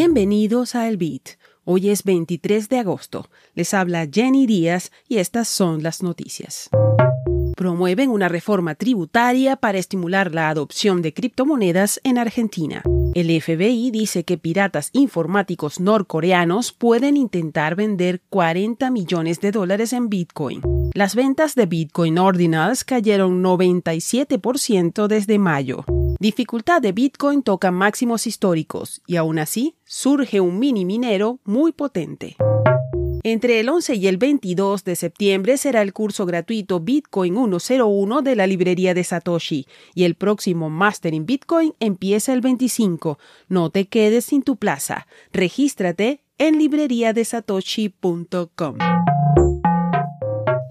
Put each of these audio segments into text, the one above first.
Bienvenidos a El Beat. Hoy es 23 de agosto. Les habla Jenny Díaz y estas son las noticias. Promueven una reforma tributaria para estimular la adopción de criptomonedas en Argentina. El FBI dice que piratas informáticos norcoreanos pueden intentar vender 40 millones de dólares en Bitcoin. Las ventas de Bitcoin Ordinals cayeron 97% desde mayo. Dificultad de Bitcoin toca máximos históricos y aún así surge un mini minero muy potente. Entre el 11 y el 22 de septiembre será el curso gratuito Bitcoin 101 de la librería de Satoshi y el próximo Master in Bitcoin empieza el 25. No te quedes sin tu plaza. Regístrate en libreriadesatoshi.com.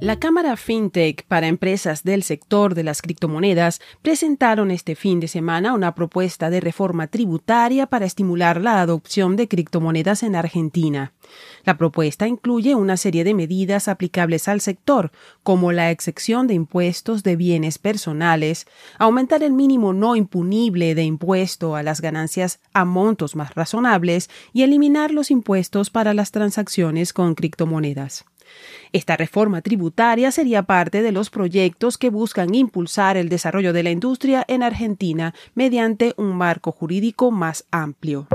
La Cámara FinTech para empresas del sector de las criptomonedas presentaron este fin de semana una propuesta de reforma tributaria para estimular la adopción de criptomonedas en Argentina. La propuesta incluye una serie de medidas aplicables al sector, como la excepción de impuestos de bienes personales, aumentar el mínimo no impunible de impuesto a las ganancias a montos más razonables y eliminar los impuestos para las transacciones con criptomonedas. Esta reforma tributaria sería parte de los proyectos que buscan impulsar el desarrollo de la industria en Argentina mediante un marco jurídico más amplio.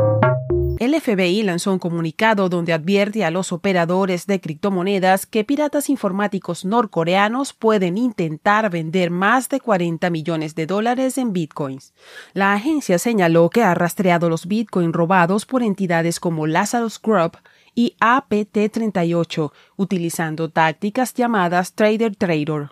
El FBI lanzó un comunicado donde advierte a los operadores de criptomonedas que piratas informáticos norcoreanos pueden intentar vender más de 40 millones de dólares en bitcoins. La agencia señaló que ha rastreado los bitcoins robados por entidades como Lazarus Group y APT38, utilizando tácticas llamadas Trader Trader.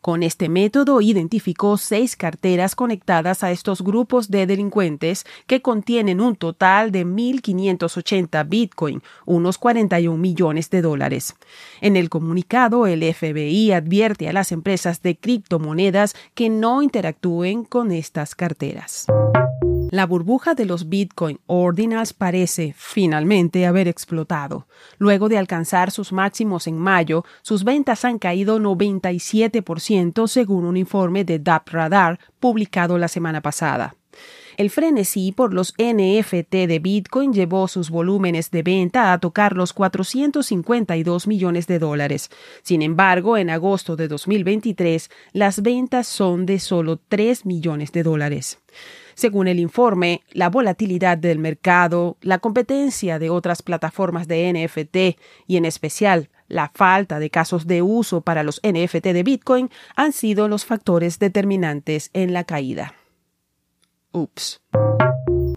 Con este método identificó seis carteras conectadas a estos grupos de delincuentes que contienen un total de 1.580 Bitcoin, unos 41 millones de dólares. En el comunicado, el FBI advierte a las empresas de criptomonedas que no interactúen con estas carteras. La burbuja de los Bitcoin Ordinals parece finalmente haber explotado. Luego de alcanzar sus máximos en mayo, sus ventas han caído 97% según un informe de DAP Radar publicado la semana pasada. El frenesí por los NFT de Bitcoin llevó sus volúmenes de venta a tocar los 452 millones de dólares. Sin embargo, en agosto de 2023, las ventas son de solo 3 millones de dólares. Según el informe, la volatilidad del mercado, la competencia de otras plataformas de NFT y en especial la falta de casos de uso para los NFT de Bitcoin han sido los factores determinantes en la caída.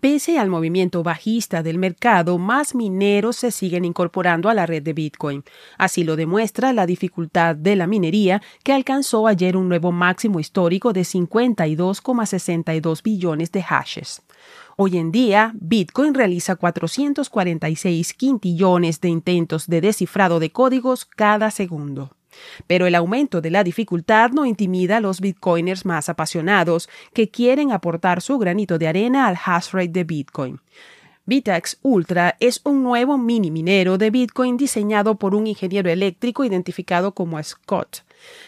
Pese al movimiento bajista del mercado, más mineros se siguen incorporando a la red de Bitcoin. Así lo demuestra la dificultad de la minería, que alcanzó ayer un nuevo máximo histórico de 52,62 billones de hashes. Hoy en día, Bitcoin realiza 446 quintillones de intentos de descifrado de códigos cada segundo. Pero el aumento de la dificultad no intimida a los bitcoiners más apasionados que quieren aportar su granito de arena al hash rate de Bitcoin. Bitax Ultra es un nuevo mini minero de Bitcoin diseñado por un ingeniero eléctrico identificado como Scott.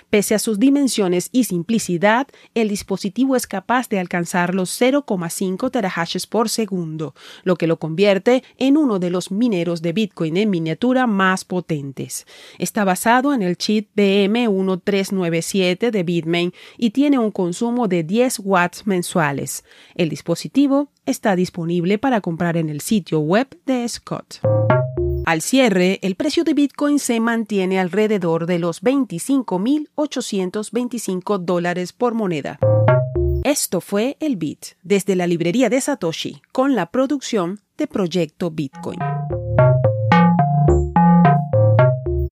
Pese a sus dimensiones y simplicidad, el dispositivo es capaz de alcanzar los 0,5 terahashes por segundo, lo que lo convierte en uno de los mineros de Bitcoin en miniatura más potentes. Está basado en el chip BM1397 de Bitmain y tiene un consumo de 10 watts mensuales. El dispositivo está disponible para comprar en el sitio web de Scott. Al cierre, el precio de Bitcoin se mantiene alrededor de los 25.825 dólares por moneda. Esto fue el Bit desde la librería de Satoshi con la producción de Proyecto Bitcoin.